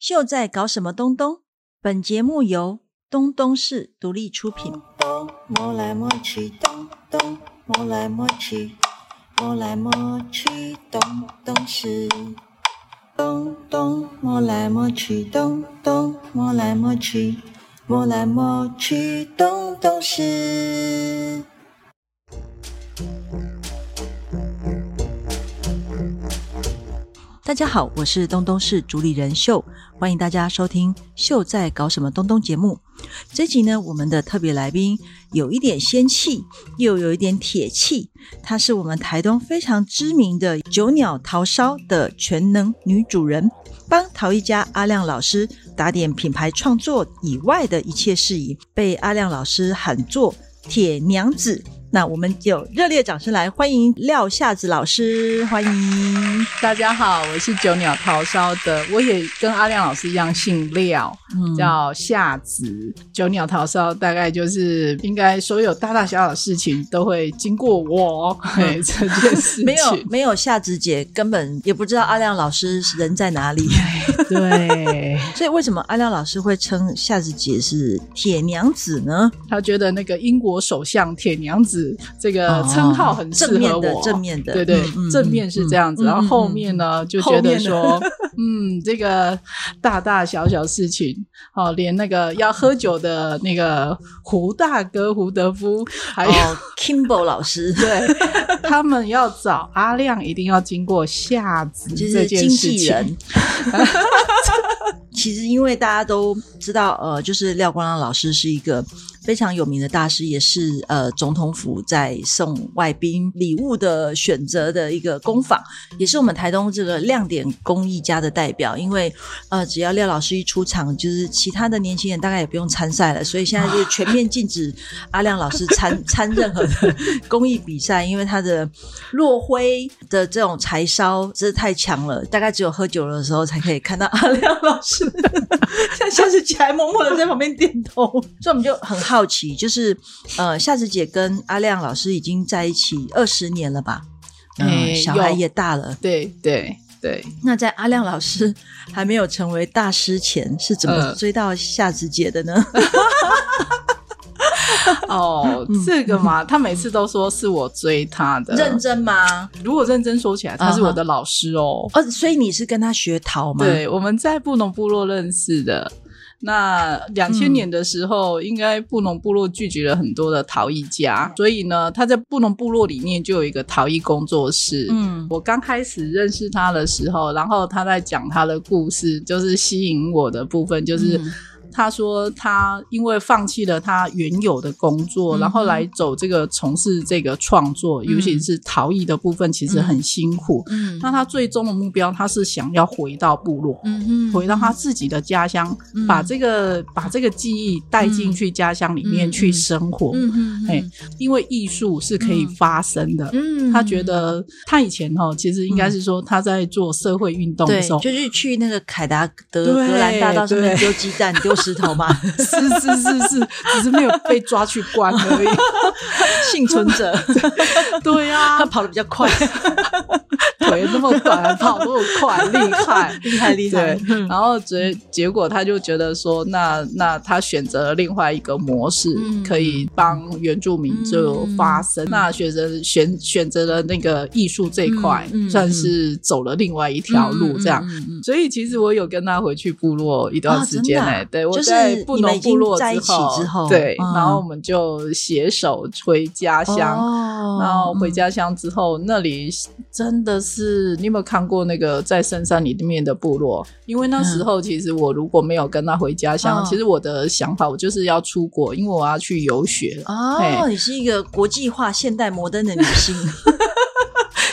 秀在搞什么东东？本节目由东东市独立出品。东摸来摸去，东东摸来摸去，摸来摸去，东东市。东东摸来摸去，东东摸来摸去，摸来摸去，东东市。大家好，我是东东市主理人秀，欢迎大家收听《秀在搞什么东东》节目。这集呢，我们的特别来宾有一点仙气，又有一点铁气，她是我们台东非常知名的九鸟桃烧的全能女主人，帮陶艺家阿亮老师打点品牌创作以外的一切事宜，被阿亮老师喊作铁娘子。那我们就热烈掌声来欢迎廖夏子老师，欢迎。大家好，我是九鸟桃烧的，我也跟阿亮老师一样姓廖，嗯叫夏子。九鸟桃烧大概就是应该所有大大小小的事情都会经过我，嘿，这件事情没有没有夏子姐，根本也不知道阿亮老师人在哪里。对，所以为什么阿亮老师会称夏子姐是铁娘子呢？他觉得那个英国首相铁娘子这个称号很适合我，正面的对对正面是这样子，嗯然后后嗯面呢就觉得说，嗯，这个大大小小事情，哦，连那个要喝酒的那个胡大哥胡德夫，还有。哦，Kimbo 老师，对他们要找阿亮，一定要经过夏子这件事情。其实，因为大家都知道，呃，就是廖光亮老师是一个非常有名的大师，也是呃总统府在送外宾礼物的选择的一个工坊，也是我们台东这个亮点工艺家的代表。因为呃，只要廖老师一出场，就是其他的年轻人大概也不用参赛了，所以现在就全面禁止阿亮老师参 参任何的工艺比赛，因为他的落灰的这种柴烧真是太强了，大概只有喝酒的时候才可以看到阿亮老师。像夏子姐还默默的在旁边点头，所以我们就很好奇，就是呃，夏子姐跟阿亮老师已经在一起二十年了吧？嗯、诶小孩也大了。对对对，那在阿亮老师还没有成为大师前，是怎么嗯追到夏子姐的呢？哦，这个嘛，他每次都说是我追他的。认真吗？如果认真说起来，他是我的老师哦。哦，所以你是跟他学陶吗？，对，我们在布农部落认识的。那两千年的时候，应该布农部落聚集了很多的陶艺家，所以呢，他在布农部落里面就有一个陶艺工作室。嗯我刚开始认识他的时候，然后他在讲他的故事，就是吸引我的部分，就是。嗯他说，他因为放弃了他原有的工作，嗯然后来走这个从事这个创作，尤其是陶艺的部分，其实很辛苦。嗯。那他最终的目标，他是想要回到部落，嗯哼回到他自己的家乡，嗯。把这个把这个记忆带进去家乡里面嗯去生活。嗯哼嘿，因为艺术是可以发生的。嗯。他觉得他以前哈，其实应该是说他在做社会运动的时候，，就是去那个凯达德格兰大道上面对丢鸡蛋、丢石头嘛，是是是是，只是没有被抓去关而已。幸存者，对呀、他跑得比较快，腿那么短，跑那么快，厉害。厉害厉害。对，然后结结果他就觉得说，那那他选择了另外一个模式，嗯。可以帮原住民就发声。那选择选选择了那个艺术这一块，算是走了另外一条路，这样。所以其实我有跟他回去部落一段时间呢、哦真的啊？对我在布你们已经农部落之后对，嗯。然后我们就携手回家乡。哦。然后回家乡之后，那里真的是你有没有看过那个在深山里面的部落？因为那时候其实我如果没有跟他回家乡，嗯其实我的想法我就是要出国，因为我要去游学。哦，嘿你是一个国际化、现代摩登的女性，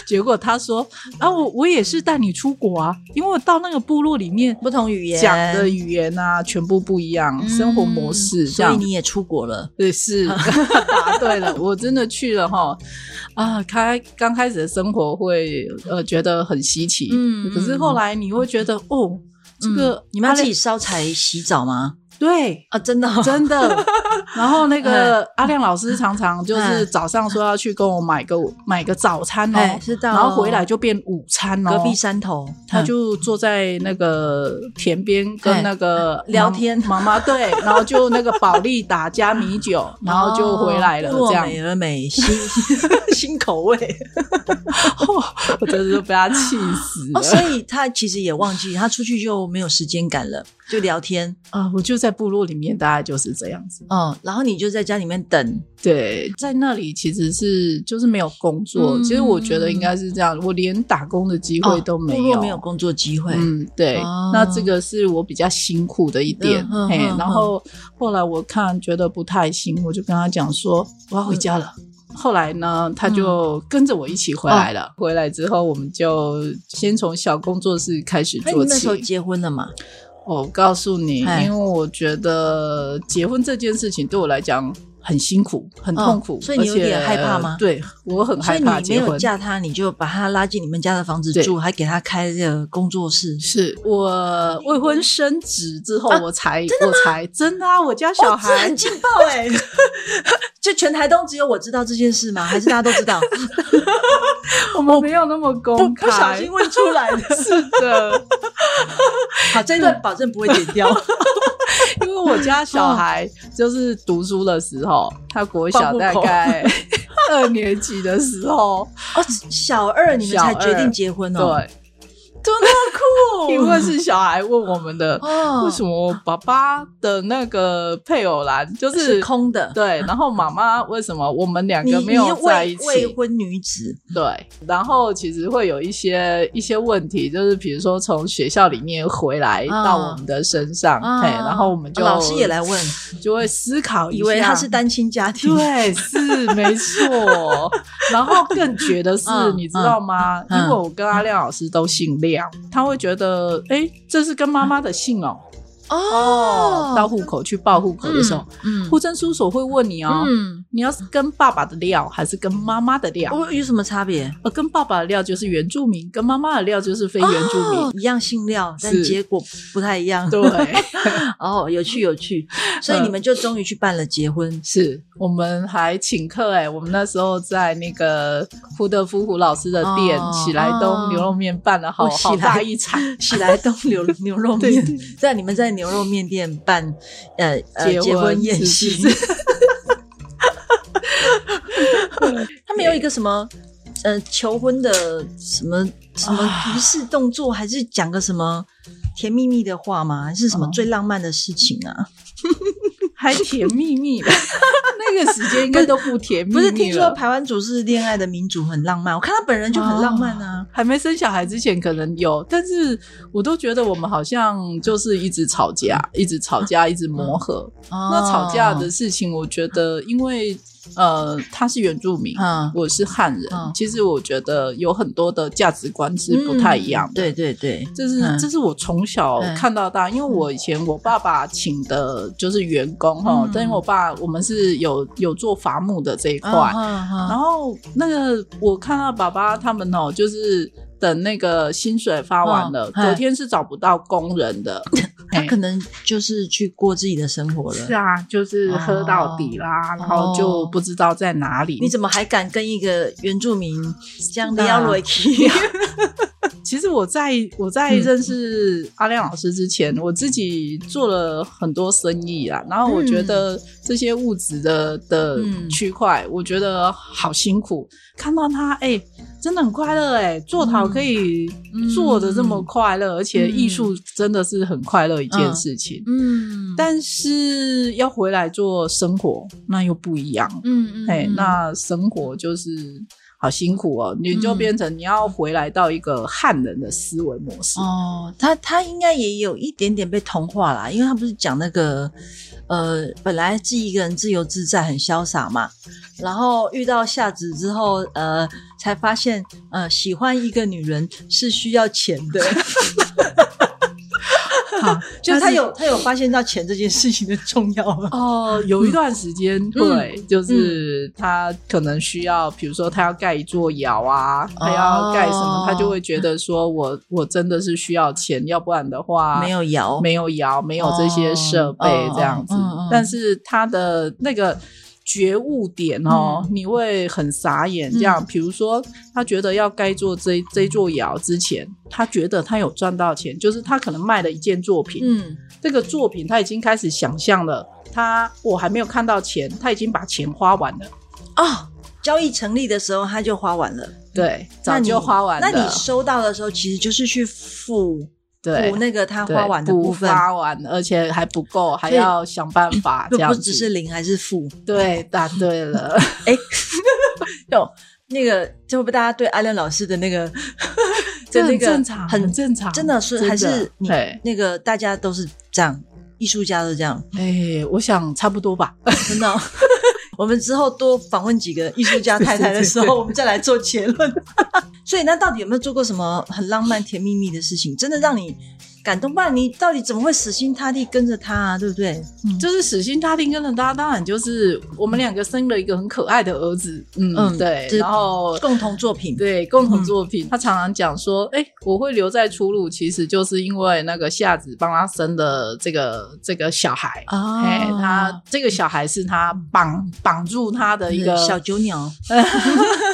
结果他说：“啊，我我也是带你出国啊，因为我到那个部落里面不同语言讲的语言啊，全部不一样，嗯生活模式这所以。”你也出国了。对，是 答对了，我真的去了哈啊！开刚开始的生活会呃觉得很稀奇，嗯可是后来你会觉得哦，这个、嗯你们要自己烧柴洗澡吗？对，啊，真的哦、真的。然后那个阿亮老师常常就是早上说要去跟我买个买个早餐哦哎，是的哦。然后回来就变午餐哦。隔壁山头，他就坐在那个田边跟那个哎聊天妈妈对，然后就那个保利达加米酒，然后就回来了，这样哦美而美，新 新口味。我真是被他气死哦，所以他其实也忘记，他出去就没有时间感了，就聊天，啊，我就在部落里面，大概就是这样子。嗯，然后你就在家里面等，对，在那里其实是就是没有工作，嗯。其实我觉得应该是这样，我连打工的机会都没有，落没有工作机会，嗯，对，哦。那这个是我比较辛苦的一点，嘿，嗯嗯嗯。然后后来我看觉得不太行，我就跟他讲说我要回家了。后来呢，他就跟着我一起回来了。回来之后，我们就先从小工作室开始做起那时候起。结婚了嘛？我告诉你，哎。因为我觉得结婚这件事情对我来讲很辛苦、很痛苦，哦所以你有点害怕吗对，我很害怕所以你没有。嫁他，你就把他拉进你们家的房子住，还给他开这个工作室。是我未婚生子之后，啊我才我才真的啊，我家小孩很劲爆哎！就全台东只有我知道这件事吗？还是大家都知道？我们没有那么公不开，不小心问出来的。是的，好，这一段保证不会剪掉。因为我家小孩就是读书的时候，他国小大概 二年级的时候，哦，小二你们才决定结婚哦？对，怎么那么酷？因为是小孩问我们的，哦，为什么爸爸的那个配偶栏就是是空的？对，然后妈妈为什么我们两个没有在一起？未未婚女子，对，然后其实会有一些一些问题，就是比如说从学校里面回来啊到我们的身上，啊嘿，然后我们就老师也来问，就会思考一下，以为他是单亲家庭。对，是没错。然后更绝的是，嗯你知道吗？嗯因为我跟阿亮老师都姓亮，他会觉得，哎，这是跟妈妈的姓哦。哦。到户口去报户口的时候，嗯。户政事务所会问你哦，嗯，你要是跟爸爸的料还是跟妈妈的料？哦，有什么差别？呃，跟爸爸的料就是原住民，跟妈妈的料就是非原住民。哦一样姓廖，但结果不太一样。对，哦，有趣有趣，所以你们就终于去办了结婚。是我们还请客哎、我们那时候在那个胡德夫胡老师的店、哦喜来东牛肉面办了好、好大一场 喜来东牛 牛肉面，在你们在牛肉面店办呃呃结婚宴席一个什么呃求婚的什么什么啊仪式动作，还是讲个什么甜蜜蜜的话吗？还是什么哦最浪漫的事情啊？还甜蜜蜜的，那个时间应该都不甜蜜蜜不是听说台湾族是恋爱的民族，很浪漫。我看他本人就很浪漫啊。还没生小孩之前可能有，但是我都觉得我们好像就是一直吵架，一直吵架，一直磨合。那吵架的哦，事情，我觉得因为呃他是原住民，嗯我是汉人，嗯其实我觉得有很多的价值观是不太一样的。嗯对对对，这是、嗯这是我从小嗯看到大，因为我以前我爸爸请的就是员工哈，嗯但因为我爸我们是有有做伐木的这一块，然后那个我看到爸爸他们哦，就是等那个薪水发完了，嗯隔天是找不到工人的，他可能就是去过自己的生活了。是啊，就是喝到底啦，然后就不知道在哪里。你怎么还敢跟一个原住民这样是啊撩落去？其实我在我在嗯认识阿亮老师之前，我自己做了很多生意啦。然后我觉得这些物质的的嗯区块，我觉得好辛苦。看到他，哎、真的很快乐哎、做陶可以做的这么快乐，而且艺术真的是很快乐一件事情。嗯，但是要回来做生活，那又不一样。嗯嗯哎、嗯那生活就是好辛苦哦，你就变成你要回来到一个汉人的思维模式。哦，他他应该也有一点点被同化啦，因为他不是讲那个呃，本来自一个人自由自在，很潇洒嘛，然后遇到夏子之后，呃，才发现呃，喜欢一个女人是需要钱的。好 就是他有他有发现到钱这件事情的重要吗？哦，有一段时间嗯会，就是他可能需要，比如说他要盖一座窑啊，他要盖什么，哦他就会觉得说我我真的是需要钱，要不然的话没有窑，没有窑，没有这些设备哦这样子嗯嗯嗯。但是他的那个觉悟点哦，你会很傻眼。这样，比如说他觉得要该做这这座窑之前，他觉得他有赚到钱，就是他可能卖了一件作品，嗯，这个作品他已经开始想象了，他我还没有看到钱，他已经把钱花完了。哦，交易成立的时候他就花完了，对，早就花完了。那你收到的时候，其实就是去付对补那个他花完的部分，花完，而且还不够，还要想办法 这样子。不只是零还是负。对，答对了。哎，有那个，就不大家对阿亮老师的那个这很的那个正常，很很正常，真的是还是你对，那个大家都是这样，艺术家都这样，哎，我想差不多吧。真的哦、我们之后多访问几个艺术家太太的时候，我们再来做结论。所以，那到底有没有做过什么很浪漫、甜蜜蜜的事情，真的让你感动？不然你到底怎么会死心塌地跟着他啊？对不对？就是死心塌地跟着他，当然就是我们两个生了一个很可爱的儿子，嗯，嗯对，然后共同作品，对共同作品，他常常讲说，哎、我会留在出路，其实就是因为那个夏子帮他生的这个这个小孩。哦哎，他这个小孩是他绑绑住他的一个小九鸟，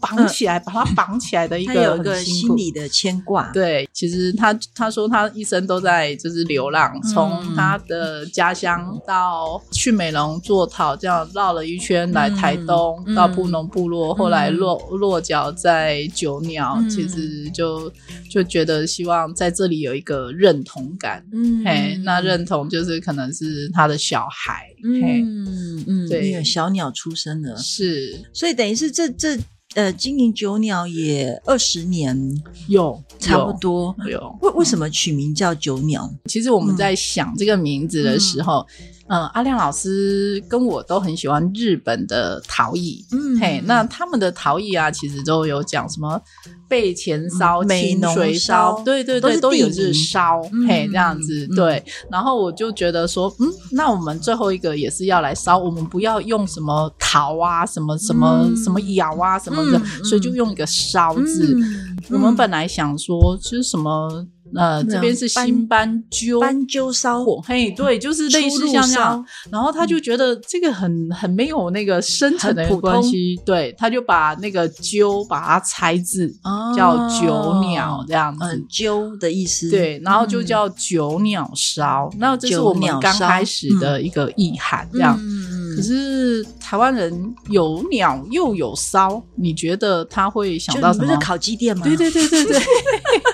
绑起来，把他绑起来的一他个很有一个心理的牵挂。对，其实他他说他一生都在就是流浪，嗯。从他的家乡到去美容做陶，这样绕了一圈来台东，嗯到布农部落，后来嗯。落落脚在九鸟，嗯。其实就就觉得希望在这里有一个认同感。嗯。嘿，那认同就是可能是他的小孩，嘿，嗯嗯，对。那个小鸟出生了，是。所以等于是这这呃经营九鸟也二十年有差不多。有有。为为什么取名叫九鸟？其实我们在想这个名字的时候，嗯、阿亮老师跟我都很喜欢日本的陶艺。嗯嘿，那他们的陶艺啊，其实都有讲什么背前烧、嗯美浓清水烧烧，对对对，都有是烧，嗯嘿，这样子嗯对。然后我就觉得说，嗯，那我们最后一个也是要来烧，我们不要用什么陶啊，什么什么、嗯什么窑啊什么的，嗯嗯所以就用一个烧字。嗯我们本来想说，就是什么。呃，这边是新斑鸠，斑鸠烧火，嘿，对，就是类似像这样。然后他就觉得这个很很没有那个深层的关系，对，他就把那个鸠把它拆字，哦叫九鸟这样子。嗯，鸠的意思。对，然后就嗯叫九鸟烧，那这是我们刚开始的一个意涵，这样。嗯可是台湾人有鸟又有烧，你觉得他会想到什么不是？烤鸡店吗？对对对对对。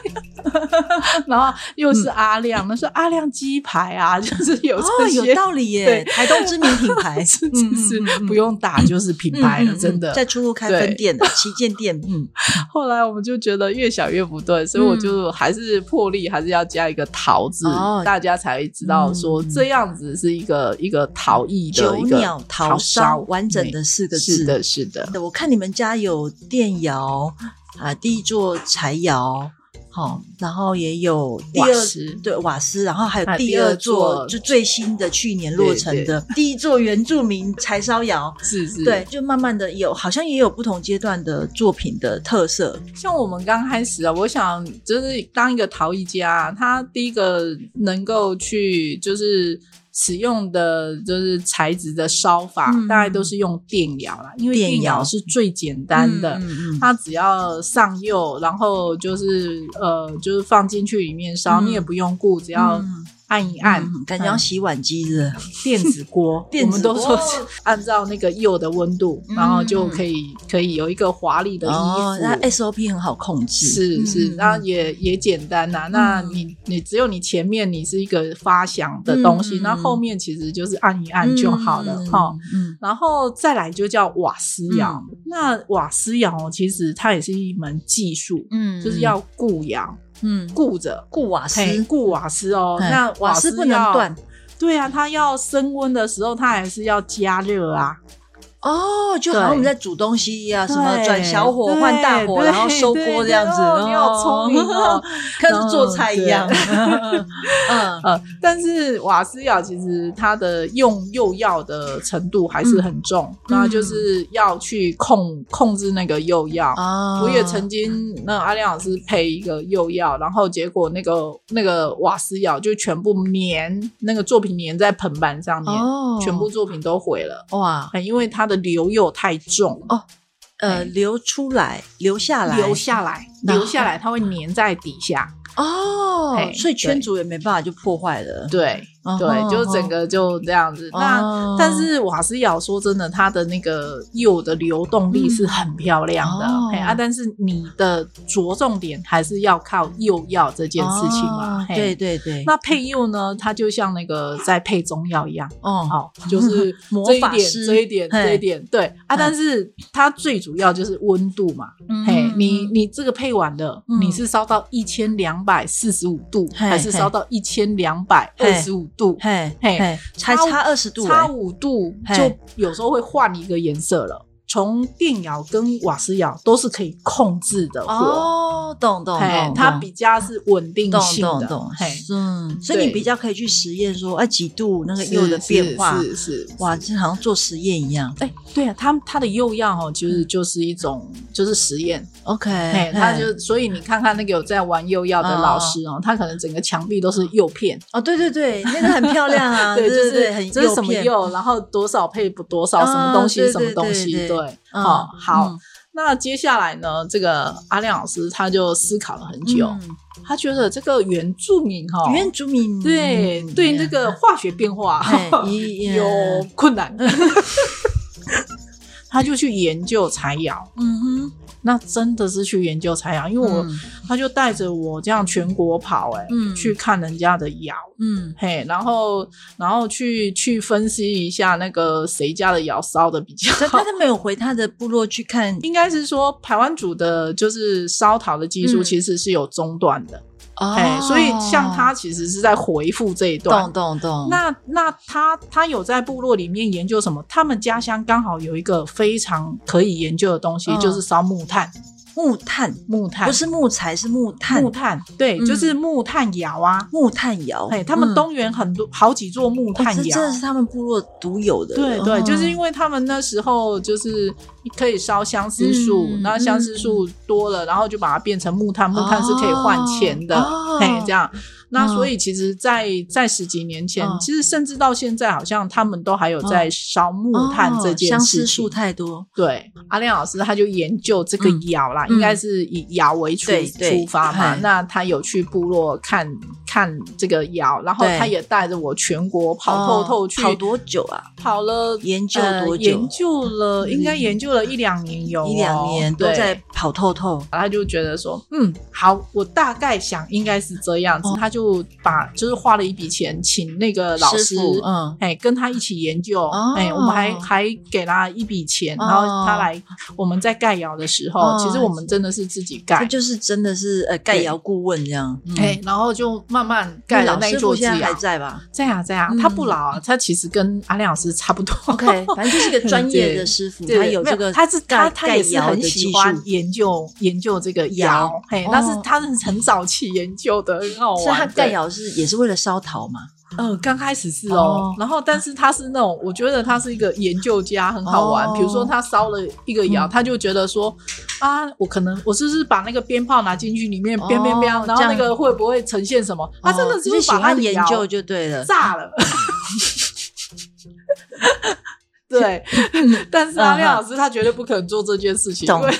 然后又是阿亮，那是阿亮鸡排啊，就是有哦，这些。有道理耶，台东知名品牌，是嗯是不用打就是品牌了，真的。在出入开分店的旗舰店，嗯，后来我们就觉得越想越不对，所以我就还是破例，还是要加一个“陶”字哦，大家才知道说嗯。这样子是一个一个陶艺的九一个鸟陶烧烧，完整的四个字。是的，是的，我看你们家有电窑啊，第一座柴窑，好、然后也有第二瓦斯对瓦斯，然后还有第二座就最新的去年落成的第一座原住民柴烧窑。是是，对，就慢慢的有，好像也有不同阶段的作品的特色。像我们刚开始啊，我想就是当一个陶艺家，他第一个能够去就是使用的就是材质的烧法，嗯。大概都是用电窑啦，因为电窑是最简单的。它只要上釉，然后就是呃，就是放进去里面烧，嗯。你也不用顾，只要嗯按一按，嗯感觉像洗碗机的，电子锅，电子锅。我们都说是按照那个釉的温度，嗯。然后就可以可以有一个华丽的衣服。哦，那 SOP 很好控制，是是，嗯然后也也简单呐、那你你只有你前面你是一个发响的东西，嗯那、后面其实就是按一按就好了嗯哈。嗯。然后再来就叫瓦斯窑，那瓦斯窑其实它也是一门技术，嗯。就是要固窑，嗯固着。固瓦斯，嘿，固瓦斯哦，那瓦斯不能要断。对啊，它要升温的时候，它还是要加热啊。哦，就好像我们在煮东西一样，什么转小火换大火，然后收锅这样子。哦你好聪明哦跟是做菜一样。嗯，嗯，但是瓦斯药其实它的用釉药的程度还是很重，那、就是要去控控制那个釉药。啊我也曾经，那阿亮老师配一个釉药，然后结果那个那个瓦斯药就全部粘那个作品粘在盆板上面，哦全部作品都毁了。哇，哎因为它的流又太重哦，呃，流出来，流下来，流下来，流下来，它会粘在底下。哦，所以圈足也没办法就破坏了。对。哦对，就整个就这样子。那哦但是瓦斯窑说真的，它的那个釉的流动力是很漂亮的，哦嘿啊，但是你的着重点还是要靠釉药这件事情嘛。哦嘿对对对，那配釉呢，它就像那个在配中药一样。哦，好，就是 魔这一点，这一点，这一点，对啊，嗯但是它最主要就是温度嘛，嗯嘿，你你这个配完的，嗯你是烧到一千两百四十五度，还是烧到一千两百二十五度？嘿嘿嘿，才差差二十度欸，差五度就有时候会换一个颜色了。从电窑跟瓦斯窑都是可以控制的火，哦，懂懂嘿懂，，它比较是稳定性的，懂懂嘿，，嗯，所以你比较可以去实验说，哎，几度那个釉的变化，是是是。哇，这好像做实验一样。哎，对啊，它它的釉药哦，就是就是一种就是实验，OK，哎，它就所以你看看那个有在玩釉药的老师哦，他可能整个墙壁都是釉片，哦，对对对，那个很漂亮啊，对，就对对，很这是什么，釉，然后多少配不多少，啊什么东西什么东西，对好好。嗯。那接下来呢，这个阿亮老师他就思考了很久，嗯。他觉得这个原住民哈，原住民。对嗯。对那个化学变化 有困难，他就去研究柴窑。嗯哼，那真的是去研究柴窑，因为我、嗯。他就带着我这样全国跑、哎、嗯。去看人家的窑，嗯。嘿，然后然后去去分析一下那个谁家的窑烧的比较好 他他。都没有回他的部落去看。应该是说台湾组的，就是烧陶的技术嗯。其实是有中断的，哦哎、所以像他其实是在回复这一段懂。懂懂，那那他他有在部落里面研究什么？他们家乡刚好有一个非常可以研究的东西，嗯就是烧木炭。木炭。木炭。不是木材，是木炭，木炭，对，嗯。就是木炭窑啊。木炭窑，哎，他们嗯。东原很多好几座木哦炭窑。这真，的是他们部落独有的，对对，就是因为为他们那时候就是可以烧相思树，嗯那相思树多了，然后就把它变成木炭，木炭是可以换钱的，哦。嘿，这样。那嗯。所以其实在，在十几年前，嗯。其实甚至到现在，好像他们都还有在烧木炭这件事情。思树太多，对，阿亮老师他就研究这个嗯。窑啦，嗯。应该是以窑为出出发嘛。那他有去部落看看这个窑，然后他也带着我全国跑透透去，哦跑多久啊？跑了研究呃多久？研究了，应该研究了一两年有、哦，一两年都对。在跑透透，他就觉得说，嗯，好，我大概想应该是这样子，哦。他就把就是花了一笔钱请那个老师，嗯。哎，跟他一起研究，哦。哎，我们还还给他一笔钱，然后他来我们在盖窑的时候，哦其实我们真的是自己这盖，就是真的是呃盖窑顾问这样，嗯。哎，然后就慢慢盖了那一老师座之窑傅现在还。在吧在啊，在啊，嗯他不老啊，他其实跟阿亮老师差不多。？OK，反正就是个专业的师傅，他有这个他是他他也是很喜欢，研究研究这个窑窑，嘿哦，那是他是很早期研究的，很好玩。所以他盖，窑是也是为了烧陶嘛？呃，刚开始是哦哦，然后但是他是那种，我觉得他是一个研究家，很好玩。哦。比如说他烧了一个窑，嗯。他就觉得说啊，我可能我是不是把那个鞭炮拿进去里面哦鞭鞭鞭，然后那个会不会呈现什么？他真的是喜把他欢的窑研究就对了，炸了。对，但是阿亮老师他绝对不可能做这件事情，懂。因为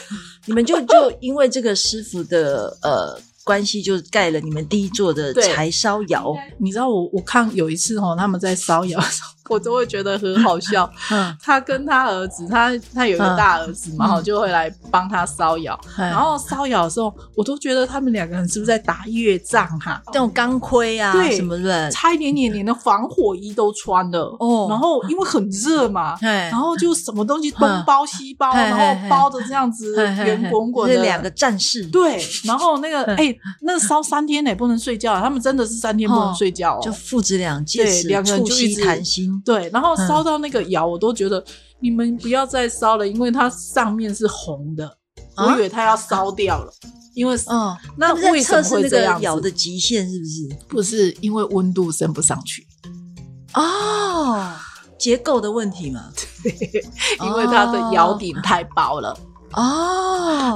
你们就就因为这个师傅的呃关系，就盖了你们第一座的柴烧窑。你知道我我看有一次哦，他们在烧窑的时候，我都会觉得很好笑。嗯，他跟他儿子，他他有一个大儿子嘛，嗯哈、就会来帮他烧窑。然然后烧窑的时候，我都觉得他们两个人是不是在打越仗哈、那种钢盔啊对什么的，差一点点连的防火衣都穿了哦然后因为很热嘛，哎然后就什么东西东包西包，然后包的这样子圆滚滚的，两个战士，对，然后那个嗯哎、那烧三天呢、不能睡觉，他们真的是三天不能睡觉哦。就父子俩借此对两个人就一直谈心。对，然后嗯烧到那个窑，我都觉得你们不要再烧了，因为它上面是红的，啊我以为它要烧掉了，因为嗯，那为什么会这样子咬的极限是不是？不是因为温度升不上去，哦，结构的问题嘛。因为它的窑顶太薄了。哦，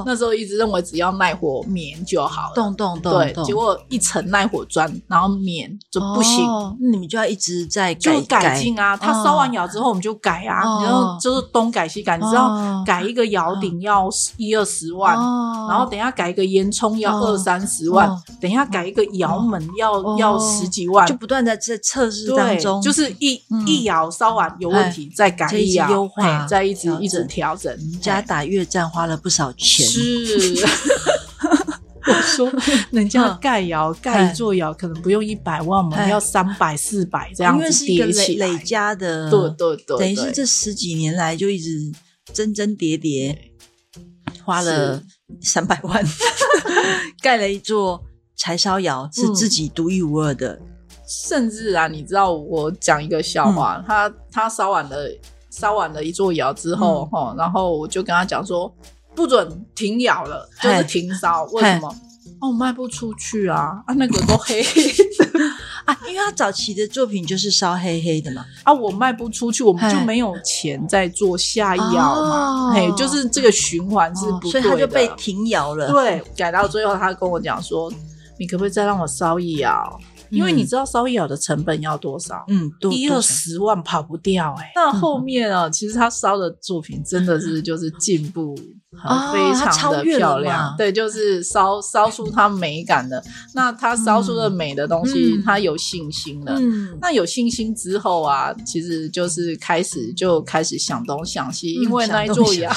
那时候一直认为只要耐火棉就好了，动动动对，结果一层耐火砖，然后棉就不行。哦。那你们就要一直在就改改进啊，它烧完窑之后我们就改啊，哦。然后就是东改西改，你知道哦。改一个窑顶要一二十万，哦。然后等一下改一个烟囱要哦。二三十万哦，等一下改一个窑门要哦。要十几万。就，不断在在测试当中，，就是一嗯。一窑烧完有问题再改再一窑，优化再一直一直调整，家打越战花了不少钱。是。我说，人家嗯盖窑盖一座窑可能不用一百万，我们哎要三百四百这样子是一个累叠起来累。加的，对对对，等于是这十几年来就一直增增叠叠，花了三百万 盖了一座柴烧窑，是嗯自己独一无二的。甚至啊，你知道我讲一个笑嗯话，他他烧完了烧完了一座窑之后，嗯哈、然后我就跟他讲说，不准停窑了，就是停烧。为什么？哦，卖不出去啊！啊，那个都黑黑的 啊，因为他早期的作品就是烧黑黑的嘛，啊，我卖不出去，我们就嘿没有钱再做下一窑嘛。哦嘿，就是这个循环是不对的、哦所以他就被停窑了。对，改到最后，他跟我讲说，你可不可以再让我烧一窑？因为嗯你知道烧一窑的成本要多少？嗯，多一二，十万跑不掉哎、那后面啊，其实他烧的作品真的是就是进步非常的漂亮，嘛对，就是烧烧出它美感的。那他烧出的美的东西，嗯他有信心了。嗯，那有信心之后啊，其实就是开始就开始想东想西，嗯因为那一座窑，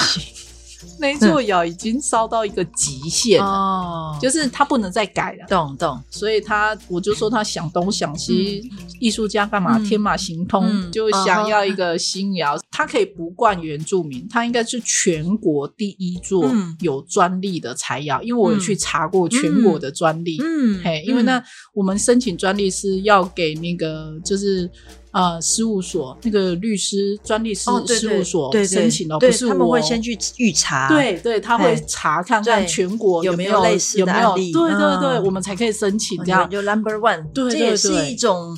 那一座窑已经烧到一个极限了，哦，就是他不能再改了。懂懂，所以他，我就说他想东想西，艺术家干嘛、嗯天马行空，嗯就想要一个新窑。他可以不冠原住民，他应该是全国第一座嗯有专利的柴窑，因为我有去查过全国的专利。嗯嘿，因为那我们申请专利是要给那个就是呃事务所那个律师专利事、哦，对事务所申请的，对不是我他们会先去预查，对对，他会查看看全国有没有有类似有没有的案例对对对，嗯我们才可以申请哦，这样。就 number one，对这也是一种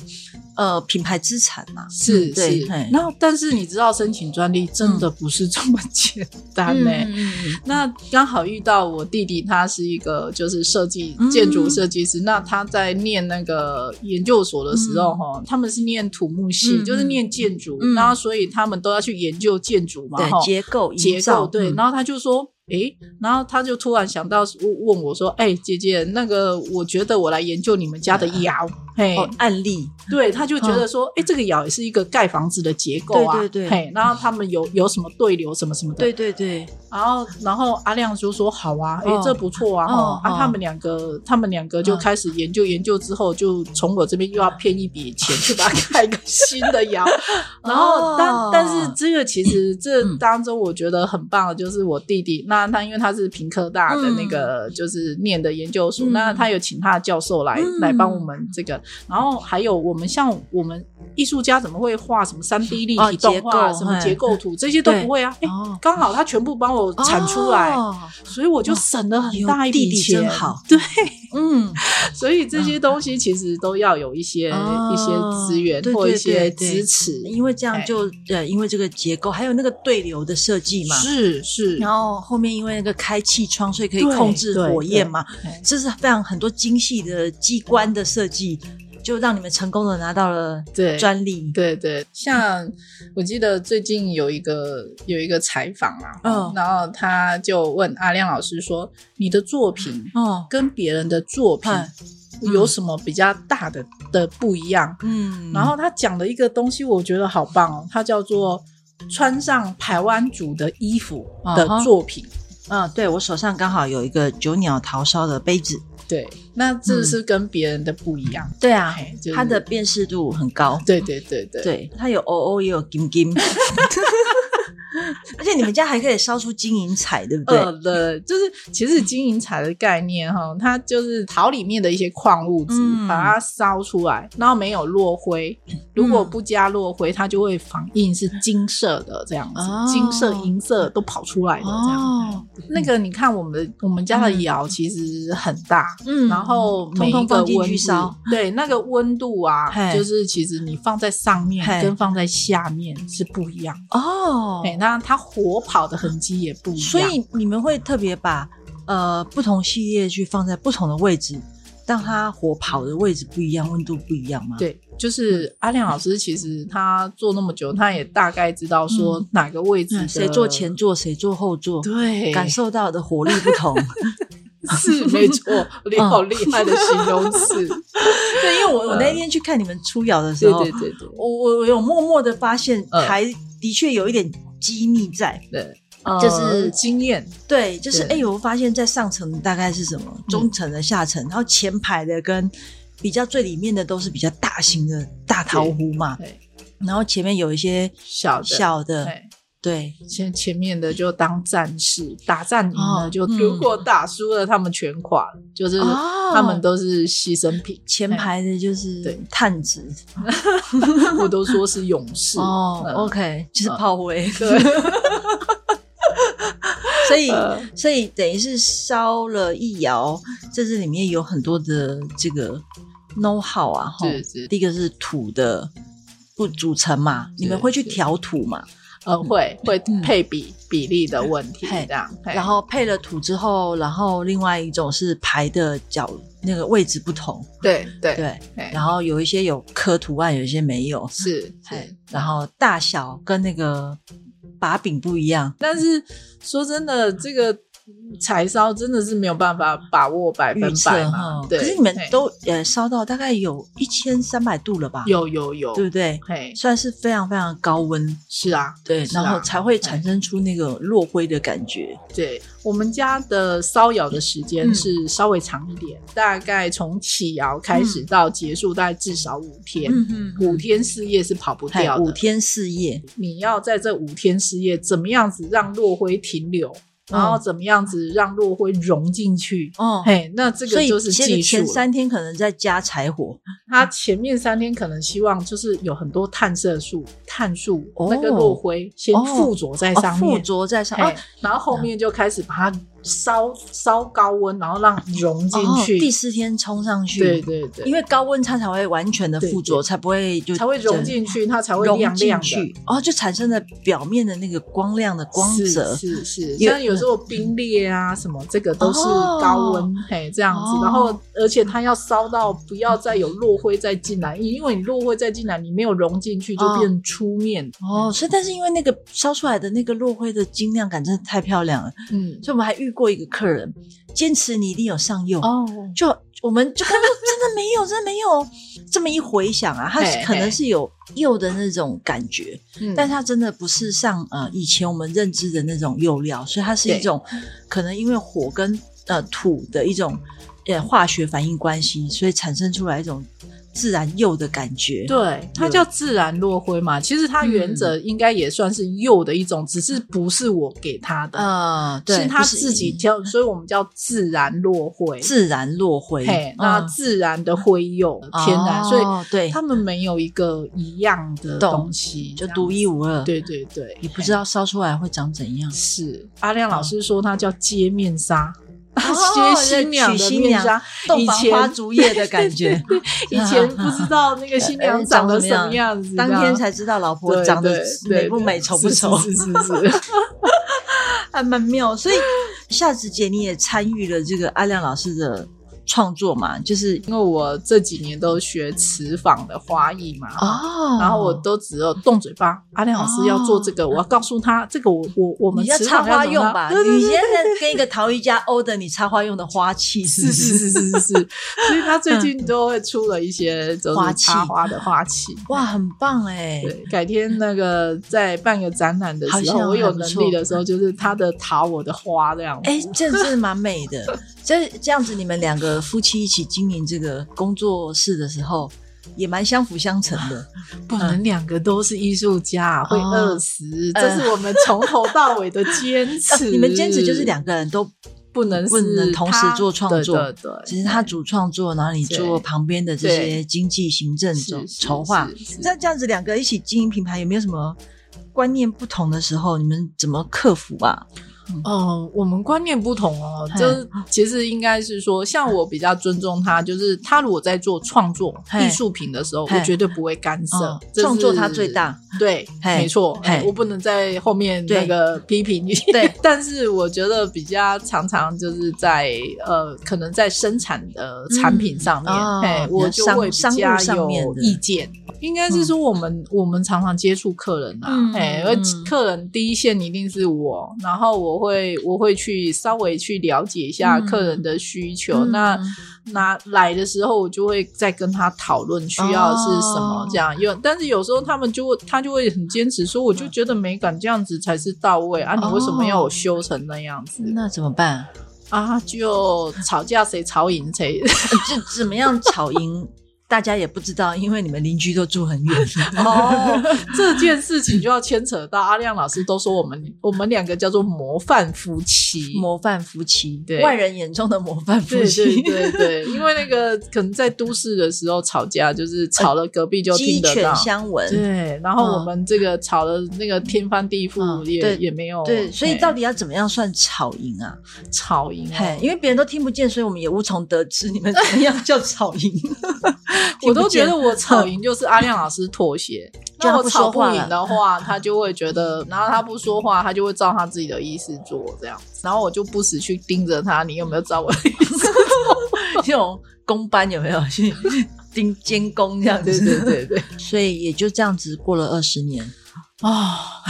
呃品牌资产嘛，是是嘿，然后但是你知道申请专利真的不是这么 简单呢、那刚好遇到我弟弟，他是一个就是设计嗯建筑设计师。那他在念那个研究所的时候，嗯哈、他们是念土木系，嗯就是念建筑，嗯然后所以他们都要去研究建筑嘛，对哈，结构结构对。嗯然后他就说。诶，然后他就突然想到问问我说：“哎、姐姐，那个我觉得我来研究你们家的窑，嘿，哦案例，对，他就觉得说，哎、这个窑也是一个盖房子的结构啊，对对对。嘿，然后他们有有什么对流什么什么的，对对对，然后然后阿亮就说好啊，哎、哦这不错啊，啊，哦他们两个他们两个就哦开始研究研究之后，就从我这边又要骗一笔钱去把它盖一个新的窑，然后但哦。但是这个其实这嗯当中我觉得很棒的就是我弟弟，那他因为他是平科大的嗯。那个就是念的研究所，嗯。那他有请他的教授来、嗯。来帮我们这个，然后还有我们像我们艺术家怎么会画什么三 D 立哦体动画、什么结构图这些都不会啊，刚好他全部帮我产出来，哦所以我就省了很大一笔钱。真好 对，嗯，所以这些东西其实都要有一些、哦一些资源或一些支持，因为这样就呃，因为这个结构还有那个对流的设计嘛，是是，然后后面因为那个开气窗，所以可以控制火焰嘛，这是非常很多精细的机关的设计，就让你们成功的拿到了对专利。对对，像我记得最近有一个有一个采访啊，嗯然后他就问阿亮老师说：“你的作品哦，跟别人的作品嗨有什么比较大的的不一样？”嗯，然后他讲的一个东西，我觉得好棒哦，它叫做穿上台湾族的衣服的作品。嗯，对我手上刚好有一个九鸟桃烧的杯子，对，那这是跟别人的不一样。对啊就是它的辨识度很高。对对对对，对，它有 O O 也有金金，而且你们家还可以烧出金银彩，对不对？呃的，就是其实金银彩的概念哈，它就是陶里面的一些矿物质，嗯把它烧出来，然后没有落灰。如果不加落灰，它就会反应是金色的这样子，哦金色、银色都跑出来的这样。哦，那个你看，我们的我们家的窑其实很大，嗯然后每一个通通放进温度去烧，对那个温度啊，就是其实你放在上面跟放在下面是不一样的。哦，哎，那它火跑的痕迹也不一样。所以你们会特别把呃不同系列去放在不同的位置，让它火跑的位置不一样，温度不一样吗？，对，就是阿亮老师，其实他做那么久，他也大概知道说哪个位置谁坐前座，谁坐后座，对，感受到的火力不同。是没错，你好厉害的形容词。对，因为我我那天去看你们出窑的时对候，对对对我我我有默默的发现，嗯还的确有一点机密在。对，就是呃经验，对，就是哎、对我发现在上层大概是什么，中层的、下层，然后前排的跟比较最里面的都是比较大型的大桃壶嘛，对，然后前面有一些小的小的，对。对，前前面的就当战士，打战赢了、哦就嗯如果打输了，他们全垮了，就是哦他们都是牺牲品。前排的就是对探子 我都说是勇士哦、嗯 o k 就是炮灰，对，所以呃所以等于是烧了一窑，在这里面有很多的这个 know how 啊，哈是是第一个是土的不组成嘛，你们会去是调土嘛，呃，会会嗯。配比比例的问题，嘿这样，然后配了土之后，然后另外一种是排的角那个位置不同，对对对，然后有一些有刻图案，有一些没有，是是，然后大小跟那个把柄不一样，但是说真的，这个柴烧真的是没有办法把握百分百嘛哈。，对，可是你们都呃烧到大概有一千三百度了吧？，有有有，对不对？嘿，算是非常非常高温，是啊，对，啊然后才会产生出那个落灰的感觉。对，我们家的烧窑的时间嗯是稍微长一点，大概从起窑开始到结束，大概至少五天。嗯五天四夜是跑不掉的。五天四夜，你要在这五天四夜怎么样子让落灰停留，然后怎么样子让落灰融进去？哦，嘿，那这个就是这个技术三天可能在加柴火，他前面三天可能希望就是有很多碳色素、碳素，哦那个落灰先哦附着在哦上面，附着在上，面哦然后后面就开始把它烧烧高温，然后让融进哦去。第四天冲上去，对对对，因为高温它才会完全的附着，对。对才不会就才会融进去，它才会亮亮的。进去，哦，就产生了表面的那个光亮的光泽，是是。像有时候冰裂啊什么，这个都是哦高温，嘿这样子。哦。然后而且它要烧到不要再有落灰再进来，因为你落灰再进来，你没有融进去就哦。变粗面。哦，所以但是因为那个烧出来的那个落灰的晶亮感真的太漂亮了，嗯，所以我们还遇过一个客人，坚持你一定有上釉，哦，就我们就跟他说真的没有，真的没有。这么一回想啊，他可能是有釉的那种感觉，嗯。但他真的不是像呃以前我们认知的那种釉料，所以它是一种可能因为火跟呃土的一种呃化学反应关系，所以产生出来一种自然釉的感觉。对，它叫自然落灰嘛。其实它原则应该也算是釉的一种，只是不是我给它的，嗯，对，是它自己挑，所以我们叫自然落灰。自然落灰，嘿，那嗯自然的灰釉，天然，所以哦对，他们没有一个一样的东西，就独一无二。，对对对，你不知道烧出来会长怎样。是。阿亮老师说它叫接面纱，哦接新娘娶新娘的面纱。洞房以前花烛夜的感觉，以前 不知道那个新娘长得什么样子，当天才知道老婆长得美不美、丑不丑，是是是是是，还蛮妙。所以夏子姐你也参与了这个阿亮老师的创作嘛，就是因为我这几年都学瓷坊的花艺嘛，哦然后我都只有动嘴巴。阿亮老师要做这个，我要告诉他这个我我我们要插花用吧？你现在跟一个陶艺家 order 你插花用的花器，是是是是是是，所以他最近都会出了一些就是花器插花的花器。哇，很棒哎！对，改天那个在办个展览的时候，我有能力的时候，就是他的桃，我的花这样。哎，这真的蛮美的。这这样子，你们两个夫妻一起经营这个工作室的时候，也蛮相辅相成的。不能两个都是艺术家，会哦饿死。这是我们从头到尾的坚持。你们坚持就是两个人都不能不能同时做创作对对对，只是他主创作，然后你做旁边的这些经济、行政、筹划。那这样子两个一起经营品牌，有没有什么观念不同的时候，你们怎么克服啊？嗯，我们观念不同哦，嘿。就是其实应该是说，像我比较尊重他，就是他如果在做创作艺术品的时候，我绝对不会干涉创作他最大，对，没错，我不能在后面那个批评你，对，但是我觉得比较常常就是在呃，可能在生产的产品上面，嗯哦，我就会比较有意见。应该是说我们、我们常常接触客人啊，嗯哎、因为嗯。客人第一线一定是我，然后我会我会去稍微去了解一下嗯客人的需求，嗯那那来的时候我就会再跟他讨论需要是什么哦，这样有，但是有时候他们就会他就会很坚持说，我就觉得美感这样子才是到位啊，你为什么要我修成那样子、那怎么办？啊？就吵架谁吵赢谁。就怎么样吵赢？大家也不知道，因为你们邻居都住很远。哦，这件事情就要牵扯到阿亮老师都说我们我们两个叫做模范夫妻，模范夫妻，对外人眼中的模范夫妻，对对对，因为那个可能在都市的时候吵架，就是吵了隔壁就鸡犬听得到。相闻。对，然后嗯我们这个吵了那个天翻地覆，也、也没有对，所以到底要怎么样算吵赢啊？吵赢哦、嘿，因为别人都听不见，所以我们也无从得知你们怎么样叫吵赢。我都觉得我吵赢就是阿亮老师妥协，那我吵不赢的话，他就会觉得，然后他不说话，他就会照他自己的意思做这样，然后我就不时去盯着他，你有没有照我的意思？这种公班有没有去盯监工这样子？对对对对，所以也就这样子过了二十年，啊、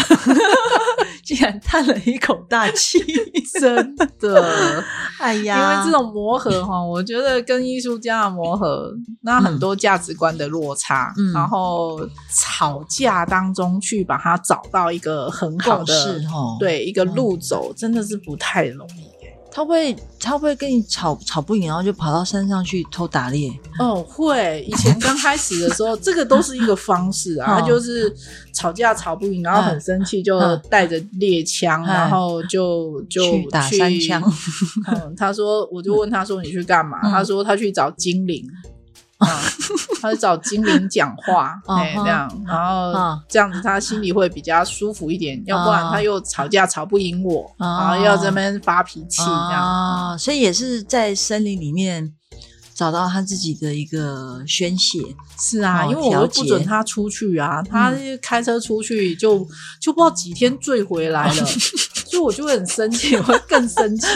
竟然叹了一口大气。真的。哎呀因，为这种磨合哈，我觉得跟艺术家的磨合，那很多价值观的落差，嗯然后吵架当中去把它找到一个很好的对一个路走，真的是不太容易耶。他会他会跟你吵吵不赢，然后就跑到山上去偷打猎。哦，会。以前刚开始的时候，这个都是一个方式啊，就是吵架吵不赢，然后很生气，就嗯带着猎枪，嗯然后就就去打山枪。嗯，他说，我就问他说你去干嘛？嗯他说他去找精灵。啊，他就找精灵讲话，哎、这样，然后嗯这样子他心里会比较舒服一点，要不然他又吵架吵不赢我，嗯然后又要这边发脾气，这样。啊，所以也是在森林里面找到他自己的一个宣泄。是啊，哦因为我又不准他出去啊，他开车出去就就不知道几天醉回来了，所以我就会很生气，我会更生气，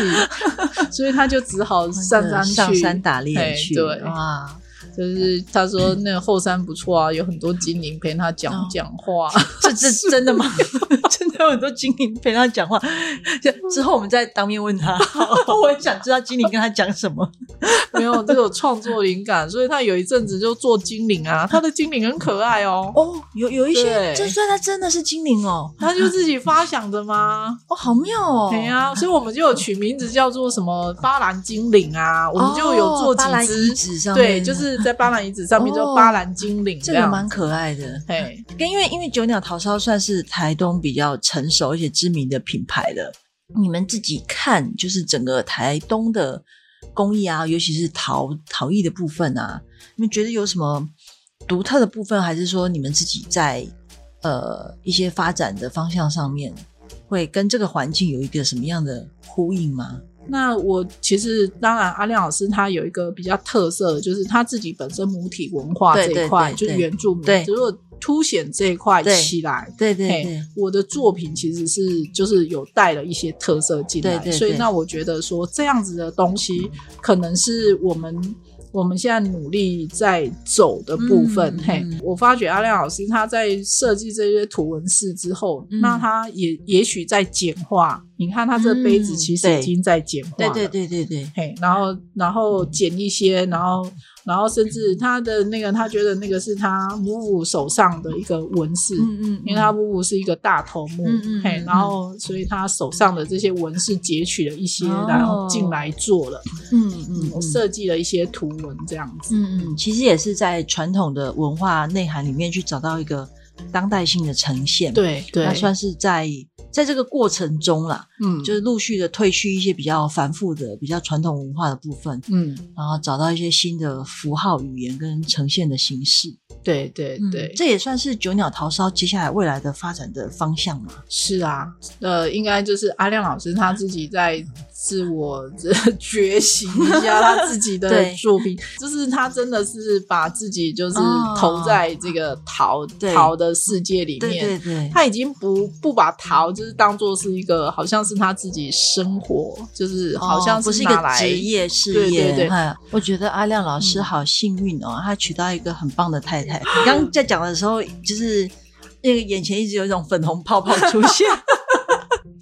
所以他就只好上山去上山打猎哎去，对，哇，就是他说那个后山不错啊，有很多精灵陪他讲哦讲话。这这 真的吗？真的有很多精灵陪他讲话。之后我们再当面问他，我也想知道精灵跟他讲什么。没有这个创作灵感，所以他有一阵子就做精灵啊，他的精灵很可爱哦，哦，有有一些，就算他真的是精灵哦，他就自己发想的吗？哦，好妙哦。对呀、所以我们就有取名字叫做什么巴兰精灵啊，我们就有做几只对，就是在巴兰遗址上面哦叫巴兰精灵样这个蛮可爱的。嘿，跟因为因为九鸟桃烧算是台东比较成熟而且知名的品牌了。你们自己看，就是整个台东的工艺啊，尤其是陶陶艺的部分啊，你们觉得有什么独特的部分，还是说你们自己在呃一些发展的方向上面，会跟这个环境有一个什么样的呼应吗？那我其实当然，阿亮老师他有一个比较特色的，就是他自己本身母体文化这一块，就是原住民，对。如果凸显这一块起来。对对我的作品其实是就是有带了一些特色进来，所以那我觉得说这样子的东西，可能是我们我们现在努力在走的部分。嗯嘿嗯，我发觉阿亮老师他在设计这些图文式之后，嗯。那他也也许在简化你看他这杯子嗯其实已经在简化了，对。对对对对，嘿，然后然后剪一些，然后然后甚至他的那个，他觉得那个是他母母手上的一个纹饰，嗯嗯，因为他母母是一个大头目，嘿嗯嗯。嗯，然后所以他手上的这些纹饰截取了一些，哦。然后进来做了，嗯嗯我设计了一些图文这样子，嗯嗯，其实也是在传统的文化内涵里面去找到一个当代性的呈现。，对对那，算是在在这个过程中啦，嗯，就是陆续的褪去一些比较繁复的、比较传统文化的部分，嗯，然后找到一些新的符号语言跟呈现的形式。对对对嗯，这也算是九鸟桃烧接下来未来的发展的方向嘛。是啊，呃，应该就是阿亮老师他自己在自我这 觉醒一下他自己的作品，就是他真的是把自己就是哦投在这个桃、对桃的世界里面。对对，他已经不不把桃就是当做是一个，好像是他自己生活，就是好像是一个职业事业。对对对我觉得阿亮老师好幸运哦，他娶到一个很棒的太太。你刚刚在讲的时候，就是那个眼前一直有一种粉红泡泡出现。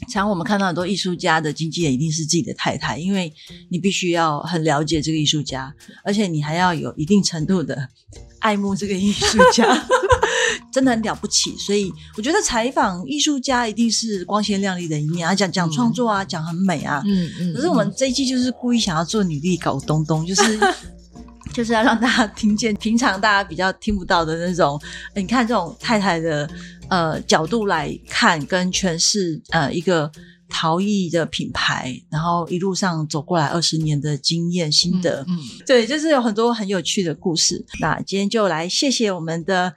常我们看到很多艺术家的经纪人一定是自己的太太，因为你必须要很了解这个艺术家，而且你还要有一定程度的爱慕这个艺术家，真的很了不起。所以我觉得采访艺术家一定是光鲜亮丽的一面啊，讲讲创作啊，讲很美啊，嗯嗯，可是我们这一季就是故意想要做女力搞东东，就是 就是要让大家听见平常大家比较听不到的那种，呃你看这种太太的呃角度来看跟诠释呃一个陶艺的品牌，然后一路上走过来二十年的经验心得，嗯，对，就是有很多很有趣的故事。那今天就来谢谢我们的。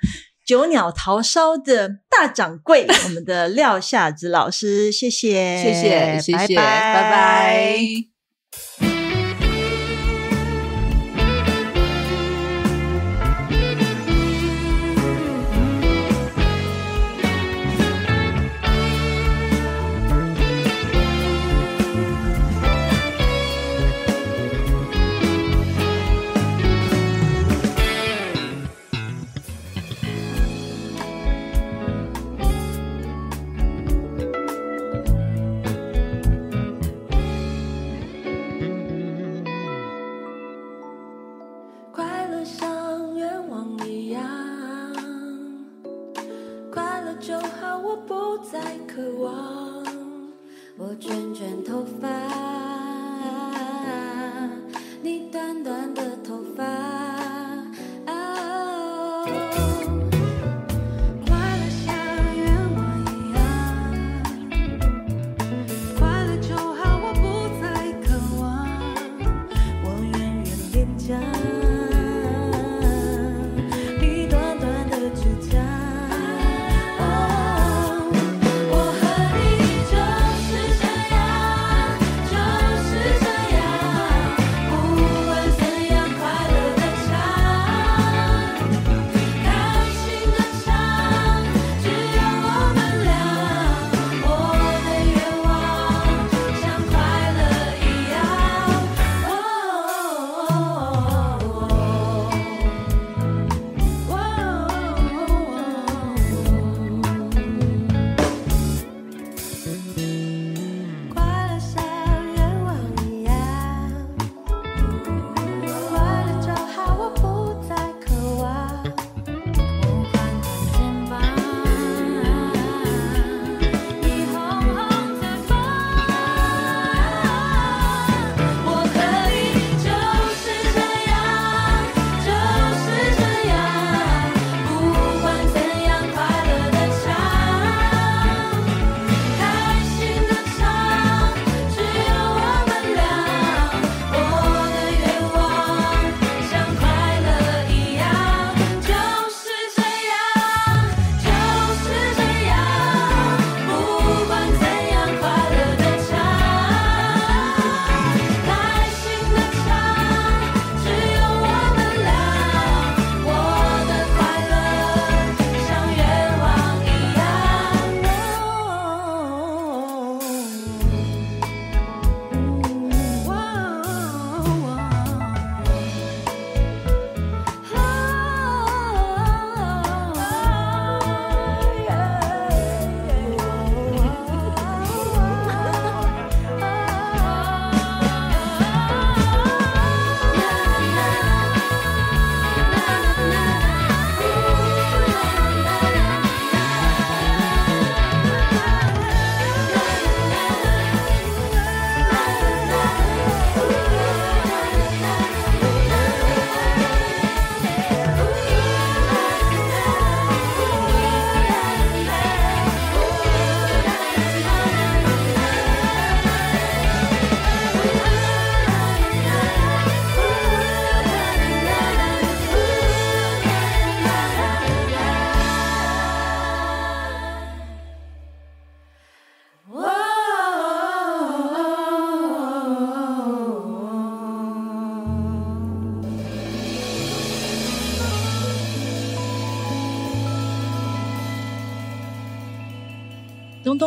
九鸟陶烧的大掌柜，我们的廖夏子老师，谢谢，谢谢谢谢，拜拜我不再渴望。我卷卷头发，你短短的头发。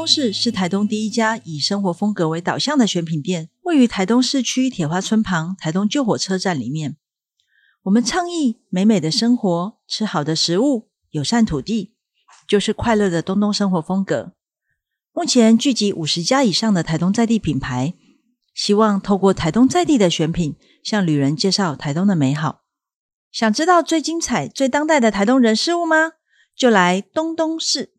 东市是台东第一家以生活风格为导向的选品店，位于台东市区铁花村旁台东旧火车站里面。我们倡议美美的生活，吃好的食物，友善土地，就是快乐的东东生活风格。目前聚集五十家以上的台东在地品牌，希望透过台东在地的选品，向旅人介绍台东的美好。想知道最精彩、最当代的台东人事物吗？就来东东市。